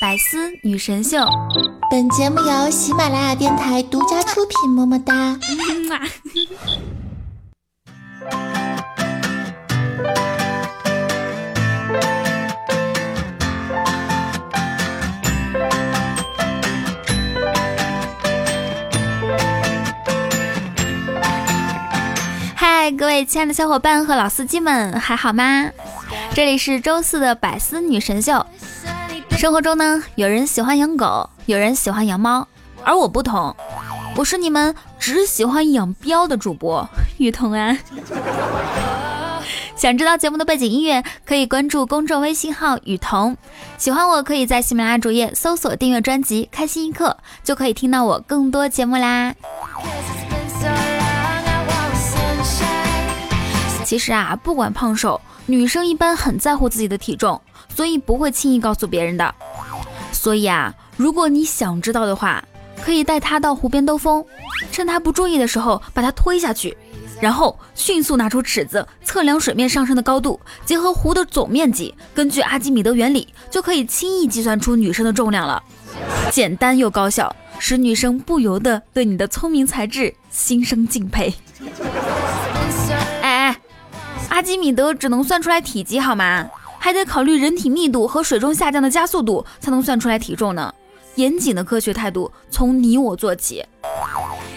百思女神秀，本节目由喜马拉雅电台独家出品，么么哒。嗨，各位亲爱的小伙伴和老司机们，还好吗？这里是周四的百思女神秀。生活中呢，有人喜欢养狗，有人喜欢养猫，而我不同，我是你们只喜欢养膘的主播雨桐啊。想知道节目的背景音乐，可以关注公众微信号雨桐。喜欢我可以在喜马拉雅主页搜索订阅专辑《开心一刻》，就可以听到我更多节目啦。其实啊，不管胖瘦，女生一般很在乎自己的体重，所以不会轻易告诉别人的。所以啊，如果你想知道的话，可以带她到湖边兜风，趁她不注意的时候把她推下去，然后迅速拿出尺子测量水面上升的高度，结合湖的总面积，根据阿基米德原理，就可以轻易计算出女生的重量了。简单又高效，使女生不由得对你的聪明才智心生敬佩。阿基米德只能算出来体积好吗？还得考虑人体密度和水中下降的加速度，才能算出来体重呢。严谨的科学态度从你我做起。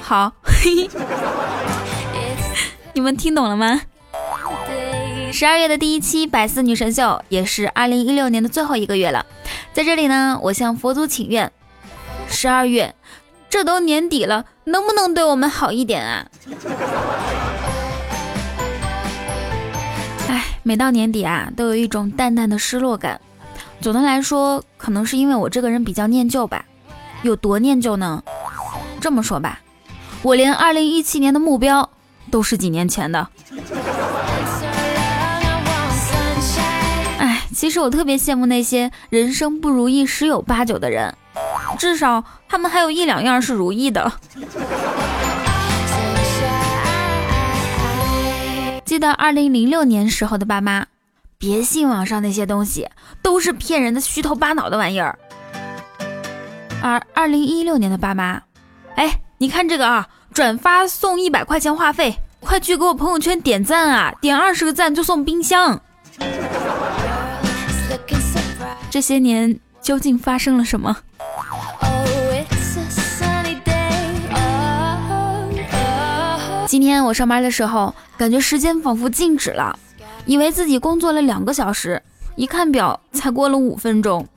好，嘿 嘿你们听懂了吗？十二月的第一期百思女神秀，也是二零一六年的最后一个月了。在这里呢，我向佛祖请愿：十二月，这都年底了，能不能对我们好一点啊？每到年底啊，都有一种淡淡的失落感。总的来说，可能是因为我这个人比较念旧吧。有多念旧呢？这么说吧，我连二零一七年的目标都是几年前的。哎，其实我特别羡慕那些人生不如意十有八九的人，至少他们还有一两样是如意的。记得二零零六年时候的爸妈，别信网上那些东西，都是骗人的虚头巴脑的玩意儿。而二零一六年的爸妈，哎，你看这个啊，转发送一百块钱话费，快去给我朋友圈点赞啊，点二十个赞就送冰箱。这些年究竟发生了什么？今天我上班的时候，感觉时间仿佛静止了，以为自己工作了两个小时，一看表才过了五分钟。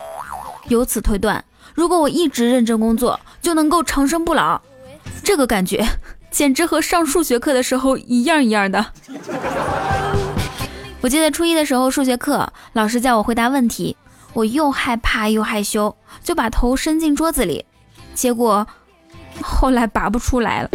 由此推断，如果我一直认真工作，就能够长生不老。这个感觉简直和上数学课的时候一样一样的。我记得初一的时候，数学课老师叫我回答问题，我又害怕又害羞，就把头伸进桌子里，结果后来拔不出来了。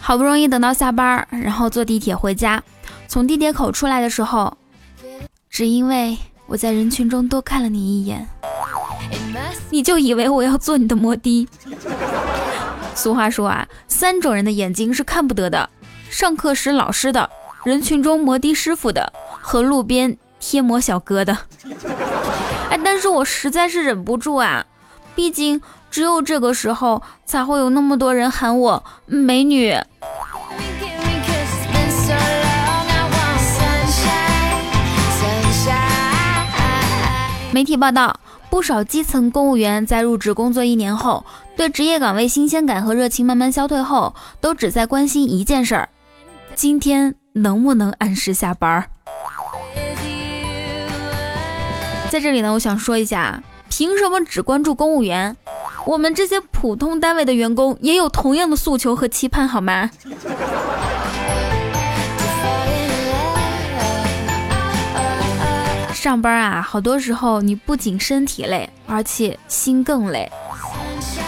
好不容易等到下班，然后坐地铁回家。从地铁口出来的时候，只因为我在人群中多看了你一眼，你就以为我要做你的摩的。俗话说啊，三种人的眼睛是看不得的：上课时老师的，人群中摩的师傅的，和路边贴膜小哥的。哎，但是我实在是忍不住啊，毕竟。只有这个时候，才会有那么多人喊我美女。媒体报道，不少基层公务员在入职工作一年后，对职业岗位新鲜感和热情慢慢消退后，都只在关心一件事儿：今天能不能按时下班？在这里呢，我想说一下，凭什么只关注公务员？我们这些普通单位的员工也有同样的诉求和期盼，好吗？上班啊，好多时候你不仅身体累，而且心更累。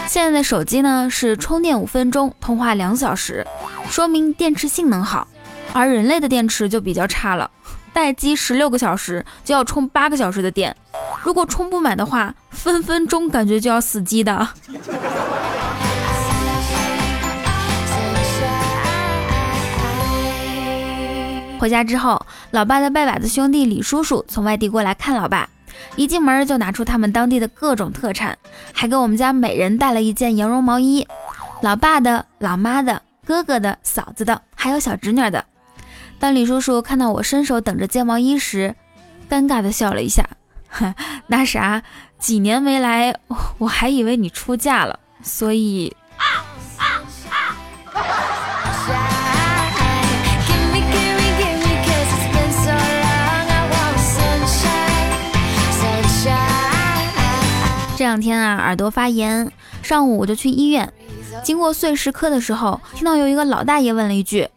现在的手机呢是充电五分钟，通话两小时，说明电池性能好，而人类的电池就比较差了，待机十六个小时就要充八个小时的电。如果充不满的话，分分钟感觉就要死机的。回家之后，老爸的拜把子兄弟李叔叔从外地过来看老爸，一进门就拿出他们当地的各种特产，还给我们家每人带了一件羊绒毛衣，老爸的、老妈的、哥哥的、嫂子的，还有小侄女的。当李叔叔看到我伸手等着接毛衣时，尴尬的笑了一下，那啥，几年没来，我还以为你出嫁了，所以。这两天啊，耳朵发炎，上午我就去医院。经过碎石科的时候，听到有一个老大爷问了一句：“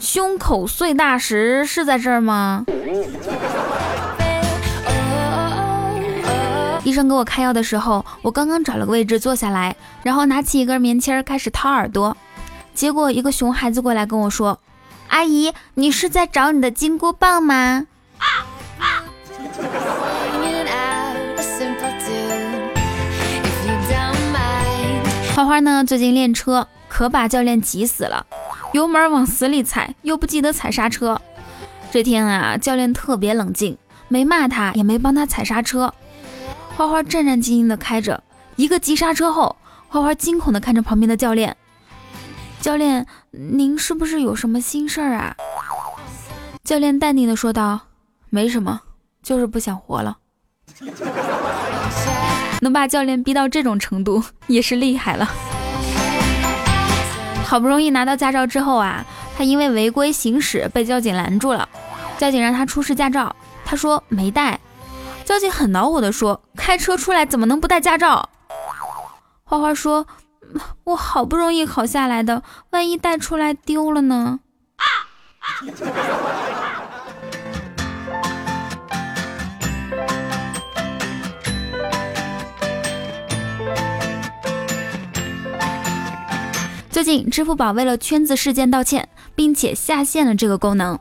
胸口碎大石是在这儿吗？”医生给我开药的时候，我刚刚找了个位置坐下来，然后拿起一根棉签开始掏耳朵，结果一个熊孩子过来跟我说：“阿姨，你是在找你的金箍棒吗？” 花花呢？最近练车可把教练急死了，油门往死里踩，又不记得踩刹车。这天啊，教练特别冷静，没骂他，也没帮他踩刹车。花花战战兢兢地开着，一个急刹车后，花花惊恐地看着旁边的教练：“教练，您是不是有什么心事儿啊？”教练淡定地说道：“没什么，就是不想活了。”能把教练逼到这种程度也是厉害了。好不容易拿到驾照之后啊，他因为违规行驶被交警拦住了，交警让他出示驾照，他说没带。交警很恼火的说：“开车出来怎么能不带驾照？”花花说：“我好不容易考下来的，万一带出来丢了呢？”最近，支付宝为了圈子事件道歉，并且下线了这个功能。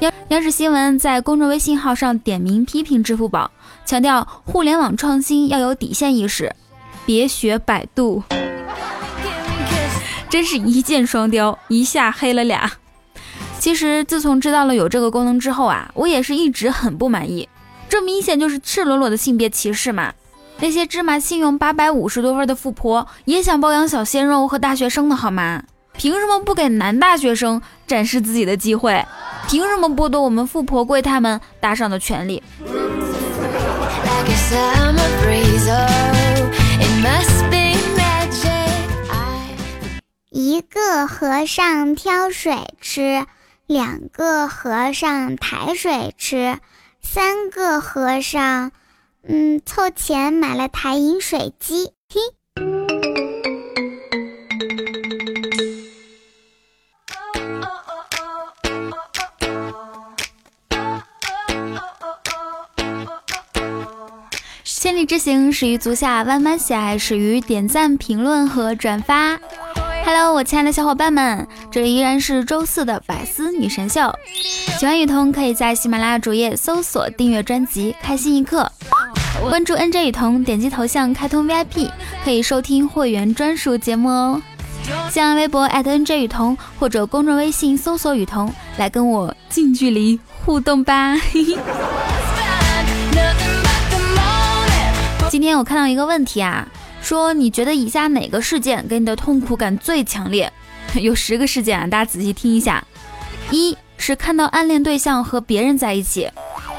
央央视新闻在公众微信号上点名批评支付宝，强调互联网创新要有底线意识，别学百度。真是一箭双雕，一下黑了俩。其实自从知道了有这个功能之后啊，我也是一直很不满意，这明显就是赤裸裸的性别歧视嘛。那些芝麻信用八百五十多分的富婆也想包养小鲜肉和大学生的好吗？凭什么不给男大学生展示自己的机会？凭什么剥夺我们富婆贵他们搭上的权利？一个和尚挑水吃，两个和尚抬水吃，三个和尚。嗯，凑钱买了台饮水机。嘿，千里之行始于足下，万般喜爱始于点赞、评论和转发。Hello，我亲爱的小伙伴们，这里依然是周四的百思女神秀。喜欢雨桐，可以在喜马拉雅主页搜索订阅专辑《开心一刻》。关注 NJ 雨桐，点击头像开通 VIP，可以收听会员专属节目哦。新浪微博 @NJ 雨桐或者公众微信搜索雨桐，来跟我近距离互动吧。嘿 嘿今天我看到一个问题啊，说你觉得以下哪个事件给你的痛苦感最强烈？有十个事件啊，大家仔细听一下。一是看到暗恋对象和别人在一起，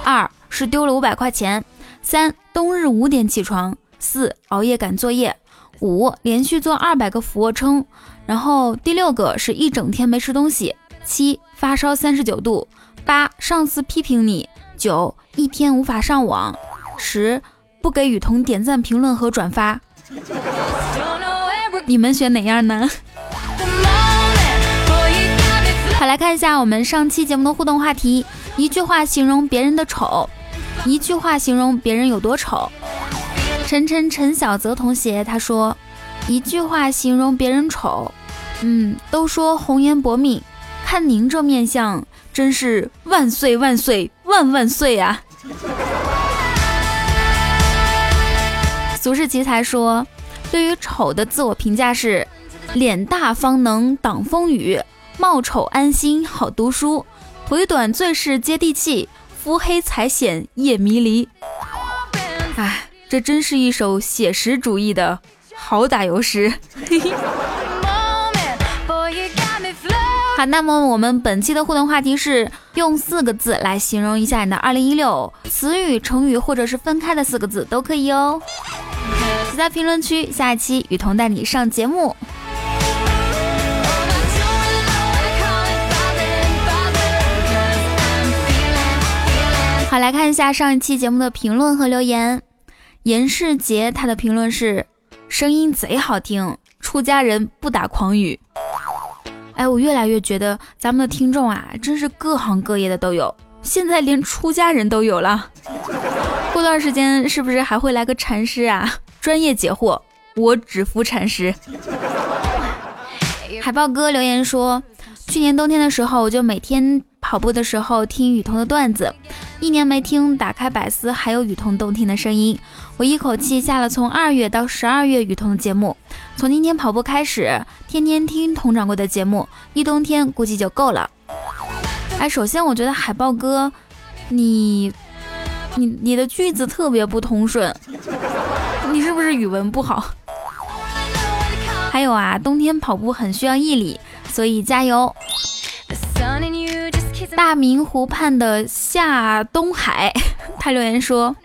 二是丢了五百块钱。三冬日五点起床，四熬夜赶作业，五连续做二百个俯卧撑，然后第六个是一整天没吃东西，七发烧三十九度，八上司批评你，九一天无法上网，十不给雨桐点赞、评论和转发。你们选哪样呢？好，来看一下我们上期节目的互动话题，一句话形容别人的丑。一句话形容别人有多丑，陈晨陈小泽同学他说，一句话形容别人丑，嗯，都说红颜薄命，看您这面相，真是万岁万岁万万岁啊！俗世奇才说，对于丑的自我评价是，脸大方能挡风雨，貌丑安心好读书。腿短最是接地气，肤黑才显夜迷离。哎，这真是一首写实主义的好打油诗。好，那么我们本期的互动话题是用四个字来形容一下你的二零一六，词语、成语或者是分开的四个字都可以哦。写在评论区，下一期雨桐带你上节目。好，来看一下上一期节目的评论和留言。严世杰他的评论是：声音贼好听，出家人不打诳语。哎，我越来越觉得咱们的听众啊，真是各行各业的都有，现在连出家人都有了。过段时间是不是还会来个禅师啊？专业解惑，我只服禅师。海豹哥留言说，去年冬天的时候，我就每天跑步的时候听雨桐的段子。一年没听，打开百思，还有雨桐动听的声音。我一口气下了从二月到十二月雨桐的节目，从今天跑步开始，天天听佟掌柜的节目，一冬天估计就够了。哎，首先我觉得海豹哥，你你你的句子特别不通顺，你是不是语文不好？还有啊，冬天跑步很需要毅力，所以加油。大明湖畔的夏东海，他留言说：“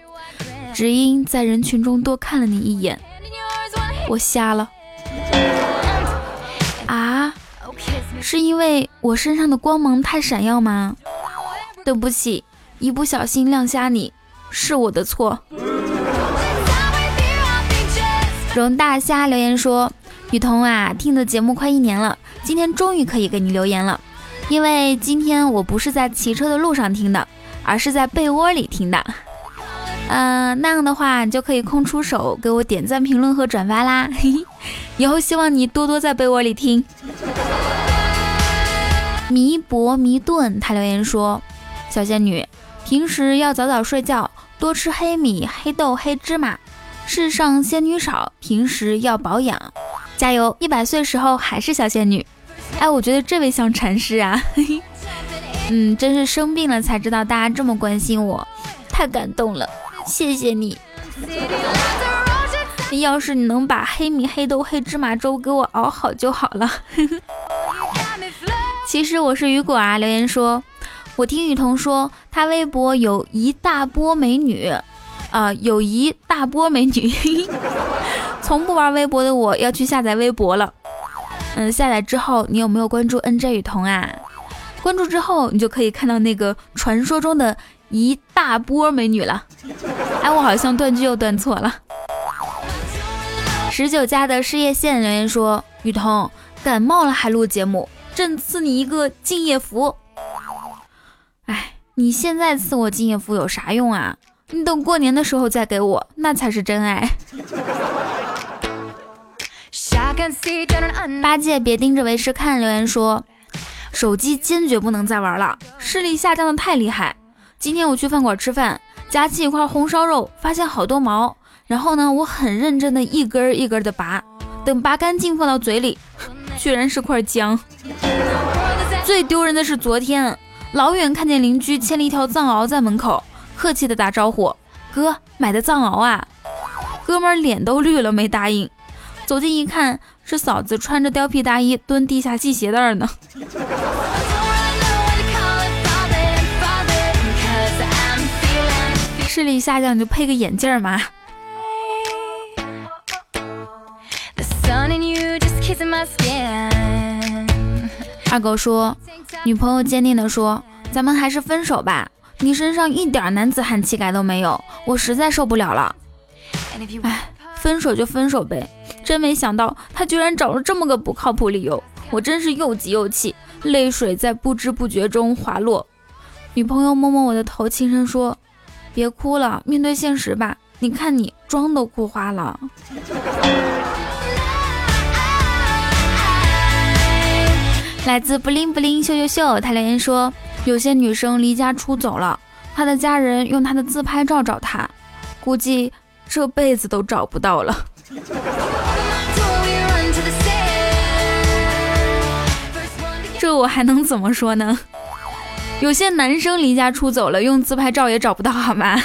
只因在人群中多看了你一眼，我瞎了。”是因为我身上的光芒太闪耀吗？对不起，一不小心亮瞎你，是我的错。容大虾留言说：“雨桐啊，听的节目快一年了，今天终于可以给你留言了。”因为今天我不是在骑车的路上听的，而是在被窝里听的。嗯，那样的话你就可以空出手给我点赞、评论和转发啦。以后希望你多多在被窝里听。迷博迷顿他留言说：“小仙女，平时要早早睡觉，多吃黑米、黑豆、黑芝麻。世上仙女少，平时要保养，加油！一百岁时候还是小仙女。”哎，我觉得这位像禅师啊，嗯，真是生病了才知道大家这么关心我，太感动了，谢谢你。要是你能把黑米、黑豆、黑芝麻粥给我熬好就好了。其实我是雨果啊，留言说，我听雨桐说他微博有一大波美女，啊，有一大波美女，从不玩微博的我要去下载微博了。嗯，下载之后你有没有关注 N J 雨桐啊？关注之后你就可以看到那个传说中的一大波美女了。哎，我好像断句又断错了。十九家的事业线留言说：雨桐感冒了还录节目，朕赐你一个敬业福。哎，你现在赐我敬业福有啥用啊？你等过年的时候再给我，那才是真爱。八戒别盯着为师看，留言说手机坚决不能再玩了，视力下降的太厉害。今天我去饭馆吃饭，夹起一块红烧肉，发现好多毛，然后呢，我很认真的一根一根的拔，等拔干净放到嘴里，居然是块姜。最丢人的是昨天，老远看见邻居牵了一条藏獒在门口，客气的打招呼，哥买的藏獒啊，哥们脸都绿了，没答应。走近一看，是嫂子穿着貂皮大衣蹲地下系鞋带呢。视力下降就配个眼镜嘛。二狗说，女朋友坚定的说，咱们还是分手吧。你身上一点男子汉气概都没有，我实在受不了了。哎，分手就分手呗。真没想到，他居然找了这么个不靠谱理由，我真是又急又气，泪水在不知不觉中滑落。女朋友摸摸我的头，轻声说：“别哭了，面对现实吧。你看你妆都哭花了。”来自不灵不灵秀秀秀，他留言说：“有些女生离家出走了，她的家人用她的自拍照找她，估计这辈子都找不到了。”这我还能怎么说呢？有些男生离家出走了，用自拍照也找不到，好吗？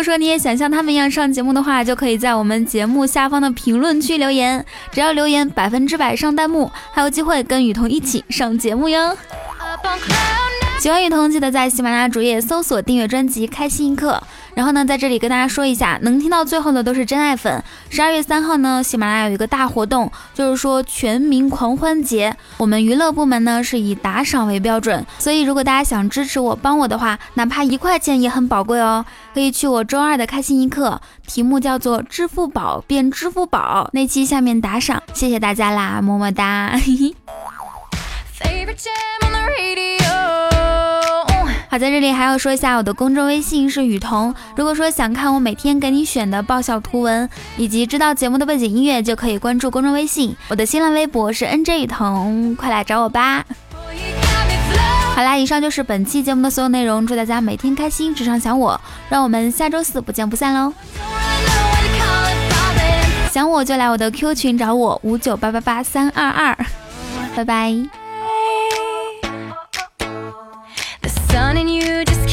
果说你也想像他们一样上节目的话，就可以在我们节目下方的评论区留言，只要留言百分之百上弹幕，还有机会跟雨桐一起上节目哟。喜欢雨桐，记得在喜马拉雅主页搜索订阅专辑《开心一刻》。然后呢，在这里跟大家说一下，能听到最后的都是真爱粉。十二月三号呢，喜马拉雅有一个大活动，就是说全民狂欢节。我们娱乐部门呢是以打赏为标准，所以如果大家想支持我、帮我的话，哪怕一块钱也很宝贵哦。可以去我周二的开心一刻，题目叫做“支付宝变支付宝”那期下面打赏，谢谢大家啦，么么哒。好，在这里还要说一下，我的公众微信是雨桐。如果说想看我每天给你选的爆笑图文，以及知道节目的背景音乐，就可以关注公众微信。我的新浪微博是 NJ 雨桐，快来找我吧。好啦，以上就是本期节目的所有内容，祝大家每天开心，职场想我，让我们下周四不见不散喽。想我就来我的 Q 群找我，五九八八八三二二，拜拜。